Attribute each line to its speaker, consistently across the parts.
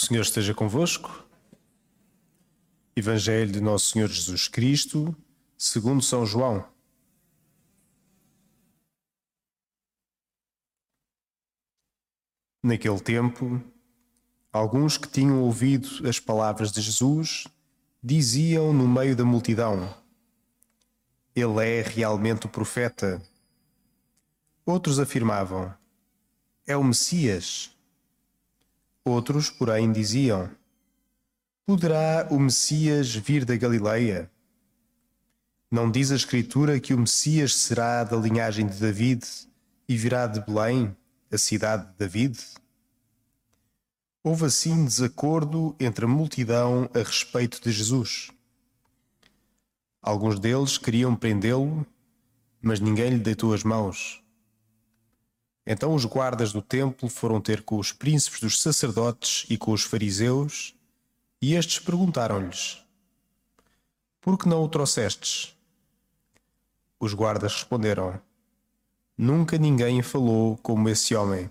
Speaker 1: Senhor esteja convosco. Evangelho de Nosso Senhor Jesus Cristo, segundo São João. Naquele tempo, alguns que tinham ouvido as palavras de Jesus diziam no meio da multidão: Ele é realmente o profeta. Outros afirmavam: É o Messias. Outros, porém, diziam: Poderá o Messias vir da Galileia? Não diz a Escritura que o Messias será da linhagem de David e virá de Belém, a cidade de David? Houve assim desacordo entre a multidão a respeito de Jesus. Alguns deles queriam prendê-lo, mas ninguém lhe deitou as mãos. Então os guardas do templo foram ter com os príncipes dos sacerdotes e com os fariseus, e estes perguntaram-lhes: Por que não o trouxestes? Os guardas responderam: Nunca ninguém falou como esse homem.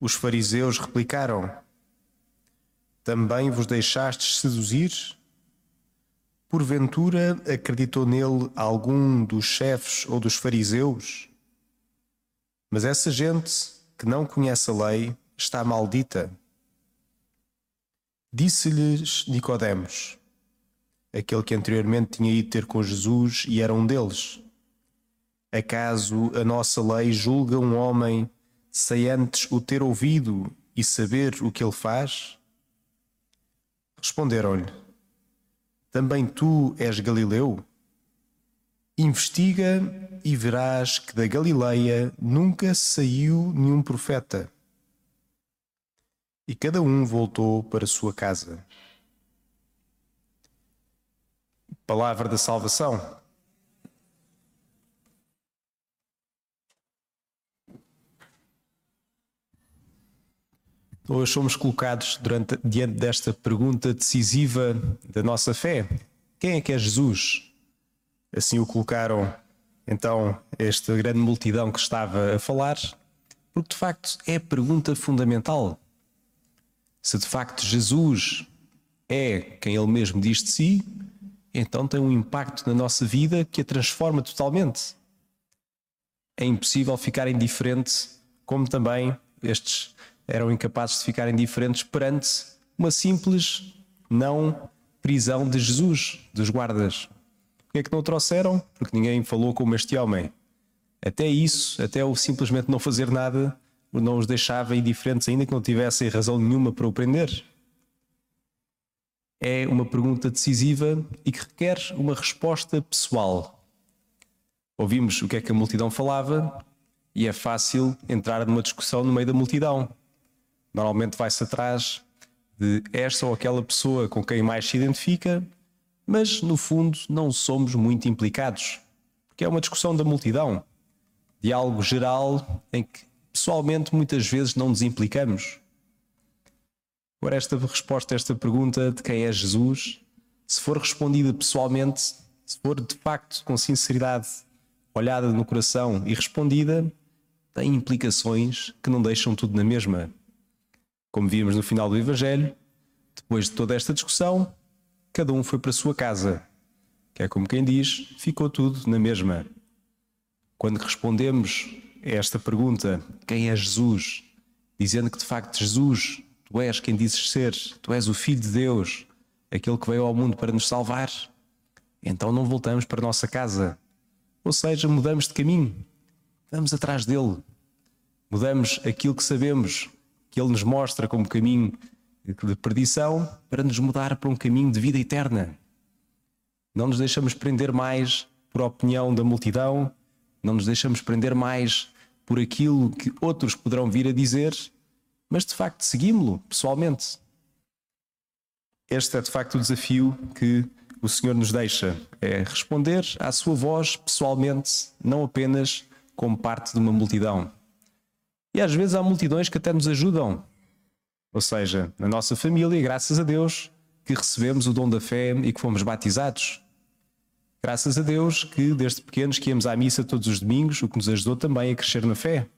Speaker 1: Os fariseus replicaram: Também vos deixastes seduzir? Porventura acreditou nele algum dos chefes ou dos fariseus? Mas essa gente que não conhece a lei está maldita. Disse-lhes Nicodemos, aquele que anteriormente tinha ido ter com Jesus e era um deles: Acaso a nossa lei julga um homem sem antes o ter ouvido e saber o que ele faz? Responderam-lhe: Também tu és Galileu? Investiga e verás que da Galileia nunca saiu nenhum profeta. E cada um voltou para sua casa. Palavra da salvação. Hoje somos colocados durante, diante desta pergunta decisiva da nossa fé: quem é que é Jesus? Assim o colocaram então esta grande multidão que estava a falar, porque de facto é a pergunta fundamental. Se de facto Jesus é quem ele mesmo diz de si, então tem um impacto na nossa vida que a transforma totalmente. É impossível ficar indiferente, como também estes eram incapazes de ficar indiferentes perante uma simples não prisão de Jesus, dos guardas. Porquê é que não o trouxeram? Porque ninguém falou como este homem. Até isso, até o simplesmente não fazer nada, não os deixava indiferentes, ainda que não tivessem razão nenhuma para o prender. É uma pergunta decisiva e que requer uma resposta pessoal. Ouvimos o que é que a multidão falava e é fácil entrar numa discussão no meio da multidão. Normalmente vai-se atrás de esta ou aquela pessoa com quem mais se identifica mas no fundo não somos muito implicados, porque é uma discussão da multidão, de algo geral em que pessoalmente muitas vezes não nos implicamos. Agora, esta resposta a esta pergunta de quem é Jesus, se for respondida pessoalmente, se for de facto com sinceridade olhada no coração e respondida, tem implicações que não deixam tudo na mesma. Como vimos no final do Evangelho, depois de toda esta discussão, cada um foi para a sua casa, que é como quem diz, ficou tudo na mesma. Quando respondemos a esta pergunta, quem é Jesus? Dizendo que de facto Jesus, tu és quem dizes ser, tu és o Filho de Deus, aquele que veio ao mundo para nos salvar, então não voltamos para a nossa casa. Ou seja, mudamos de caminho, vamos atrás dele, mudamos aquilo que sabemos que ele nos mostra como caminho de perdição para nos mudar para um caminho de vida eterna. Não nos deixamos prender mais por a opinião da multidão, não nos deixamos prender mais por aquilo que outros poderão vir a dizer, mas de facto seguimos-lo pessoalmente. Este é de facto o desafio que o Senhor nos deixa: é responder à sua voz pessoalmente, não apenas como parte de uma multidão. E às vezes há multidões que até nos ajudam ou seja, na nossa família, graças a Deus, que recebemos o dom da fé e que fomos batizados. Graças a Deus que desde pequenos que íamos à missa todos os domingos, o que nos ajudou também a crescer na fé.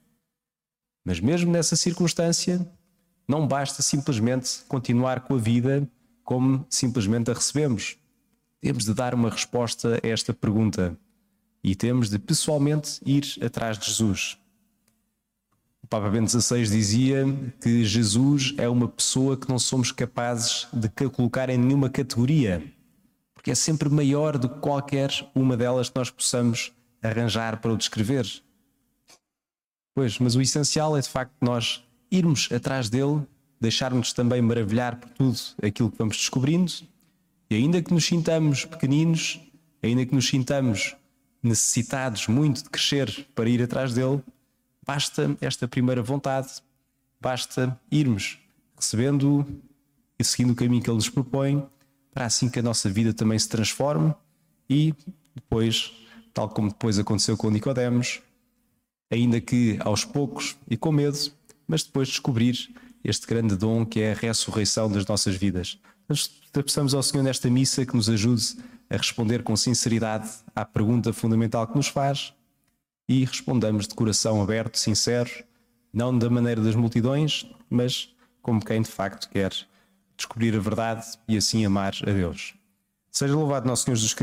Speaker 1: Mas mesmo nessa circunstância, não basta simplesmente continuar com a vida como simplesmente a recebemos. Temos de dar uma resposta a esta pergunta e temos de pessoalmente ir atrás de Jesus. O Papa Bento XVI dizia que Jesus é uma pessoa que não somos capazes de colocar em nenhuma categoria, porque é sempre maior do que qualquer uma delas que nós possamos arranjar para o descrever. Pois, mas o essencial é de facto nós irmos atrás dele, deixarmos também maravilhar por tudo aquilo que vamos descobrindo, e ainda que nos sintamos pequeninos, ainda que nos sintamos necessitados muito de crescer para ir atrás dele, basta esta primeira vontade, basta irmos recebendo e seguindo o caminho que ele nos propõe, para assim que a nossa vida também se transforme e depois, tal como depois aconteceu com Nicodemos, ainda que aos poucos e com medo, mas depois descobrir este grande dom que é a ressurreição das nossas vidas. Nós peçamos ao Senhor nesta missa que nos ajude a responder com sinceridade à pergunta fundamental que nos faz e respondamos de coração aberto, sincero, não da maneira das multidões, mas como quem de facto quer descobrir a verdade e assim amar a Deus. Seja louvado nosso Senhor Jesus Cristo.